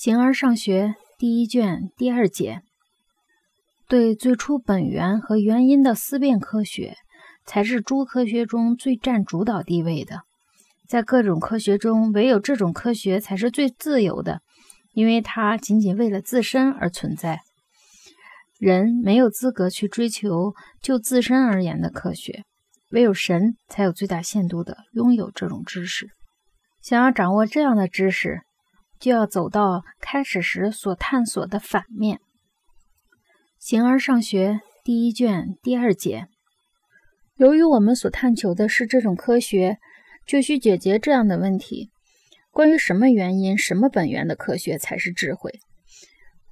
形而上学第一卷第二节，对最初本源和原因的思辨科学，才是诸科学中最占主导地位的。在各种科学中，唯有这种科学才是最自由的，因为它仅仅为了自身而存在。人没有资格去追求就自身而言的科学，唯有神才有最大限度的拥有这种知识。想要掌握这样的知识。就要走到开始时所探索的反面。形而上学第一卷第二节。由于我们所探求的是这种科学，就需解决这样的问题：关于什么原因、什么本源的科学才是智慧？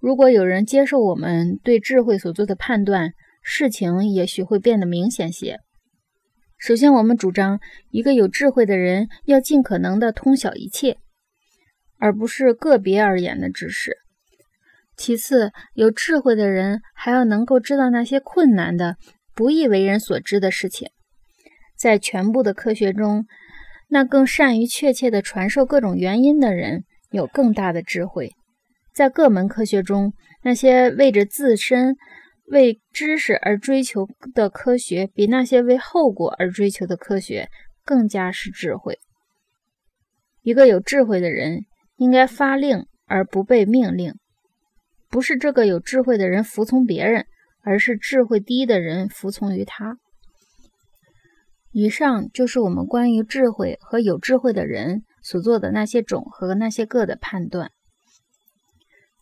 如果有人接受我们对智慧所做的判断，事情也许会变得明显些。首先，我们主张一个有智慧的人要尽可能的通晓一切。而不是个别而言的知识。其次，有智慧的人还要能够知道那些困难的、不易为人所知的事情。在全部的科学中，那更善于确切地传授各种原因的人有更大的智慧。在各门科学中，那些为着自身、为知识而追求的科学，比那些为后果而追求的科学更加是智慧。一个有智慧的人。应该发令而不被命令，不是这个有智慧的人服从别人，而是智慧低的人服从于他。以上就是我们关于智慧和有智慧的人所做的那些种和那些个的判断。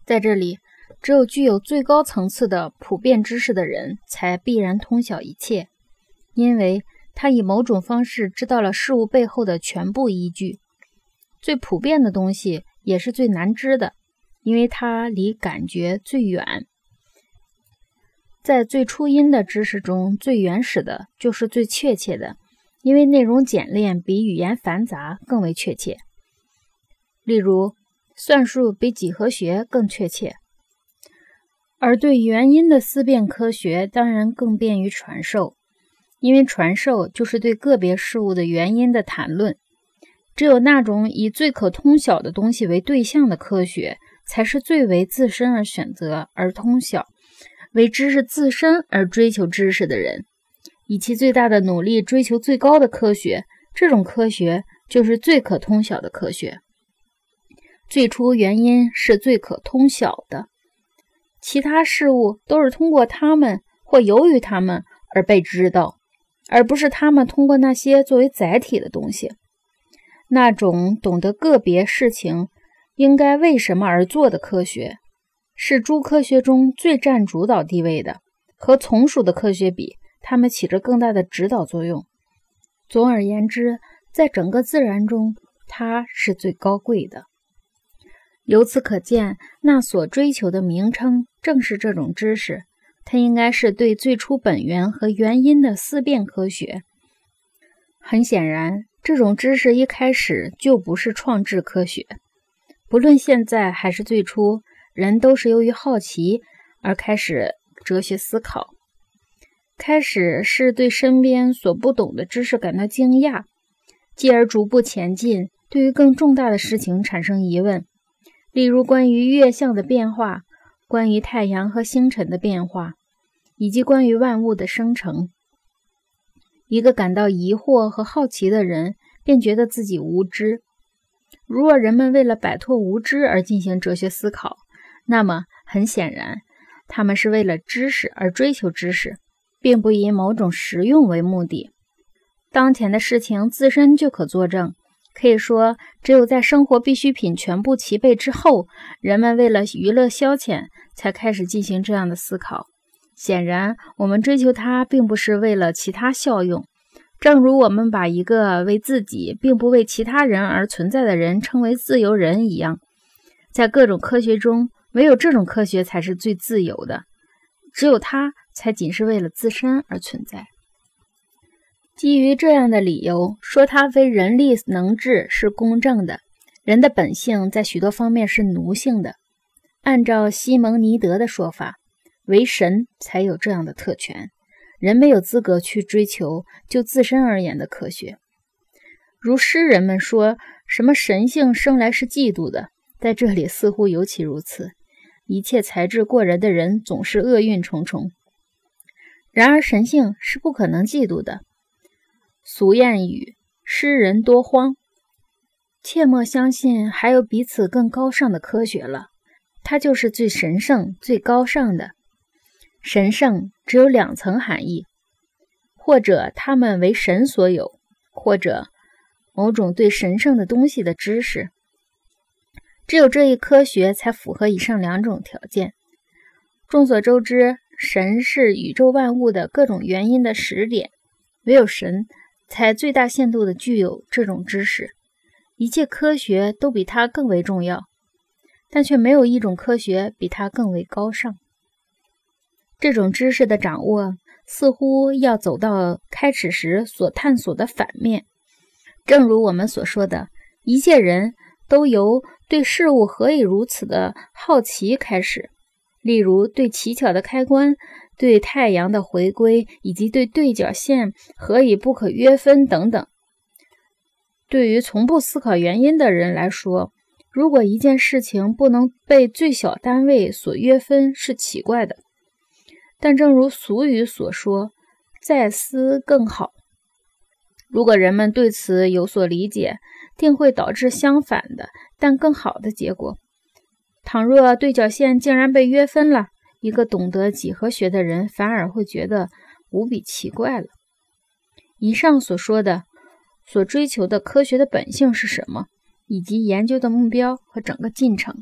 在这里，只有具有最高层次的普遍知识的人才必然通晓一切，因为他以某种方式知道了事物背后的全部依据。最普遍的东西也是最难知的，因为它离感觉最远。在最初音的知识中，最原始的就是最确切的，因为内容简练比语言繁杂更为确切。例如，算术比几何学更确切，而对原因的思辨科学当然更便于传授，因为传授就是对个别事物的原因的谈论。只有那种以最可通晓的东西为对象的科学，才是最为自身而选择而通晓，为知识自身而追求知识的人，以其最大的努力追求最高的科学。这种科学就是最可通晓的科学。最初原因是最可通晓的，其他事物都是通过他们或由于他们而被知道，而不是他们通过那些作为载体的东西。那种懂得个别事情应该为什么而做的科学，是诸科学中最占主导地位的。和从属的科学比，它们起着更大的指导作用。总而言之，在整个自然中，它是最高贵的。由此可见，那所追求的名称正是这种知识。它应该是对最初本源和原因的思辨科学。很显然。这种知识一开始就不是创制科学，不论现在还是最初，人都是由于好奇而开始哲学思考。开始是对身边所不懂的知识感到惊讶，继而逐步前进，对于更重大的事情产生疑问，例如关于月相的变化，关于太阳和星辰的变化，以及关于万物的生成。一个感到疑惑和好奇的人，便觉得自己无知。如若人们为了摆脱无知而进行哲学思考，那么很显然，他们是为了知识而追求知识，并不以某种实用为目的。当前的事情自身就可作证。可以说，只有在生活必需品全部齐备之后，人们为了娱乐消遣才开始进行这样的思考。显然，我们追求它并不是为了其他效用，正如我们把一个为自己并不为其他人而存在的人称为自由人一样。在各种科学中，唯有这种科学才是最自由的，只有它才仅是为了自身而存在。基于这样的理由，说它非人力能治是公正的。人的本性在许多方面是奴性的，按照西蒙尼德的说法。为神才有这样的特权，人没有资格去追求就自身而言的科学。如诗人们说什么神性生来是嫉妒的，在这里似乎尤其如此。一切才智过人的人总是厄运重重。然而神性是不可能嫉妒的。俗谚语：“诗人多荒。”切莫相信还有比此更高尚的科学了，它就是最神圣、最高尚的。神圣只有两层含义：或者他们为神所有，或者某种对神圣的东西的知识。只有这一科学才符合以上两种条件。众所周知，神是宇宙万物的各种原因的始点，唯有神才最大限度地具有这种知识。一切科学都比它更为重要，但却没有一种科学比它更为高尚。这种知识的掌握似乎要走到开始时所探索的反面。正如我们所说的，一切人都由对事物何以如此的好奇开始，例如对奇巧的开关、对太阳的回归，以及对对角线何以不可约分等等。对于从不思考原因的人来说，如果一件事情不能被最小单位所约分，是奇怪的。但正如俗语所说，“再思更好。”如果人们对此有所理解，定会导致相反的但更好的结果。倘若对角线竟然被约分了，一个懂得几何学的人反而会觉得无比奇怪了。以上所说的。所追求的科学的本性是什么，以及研究的目标和整个进程。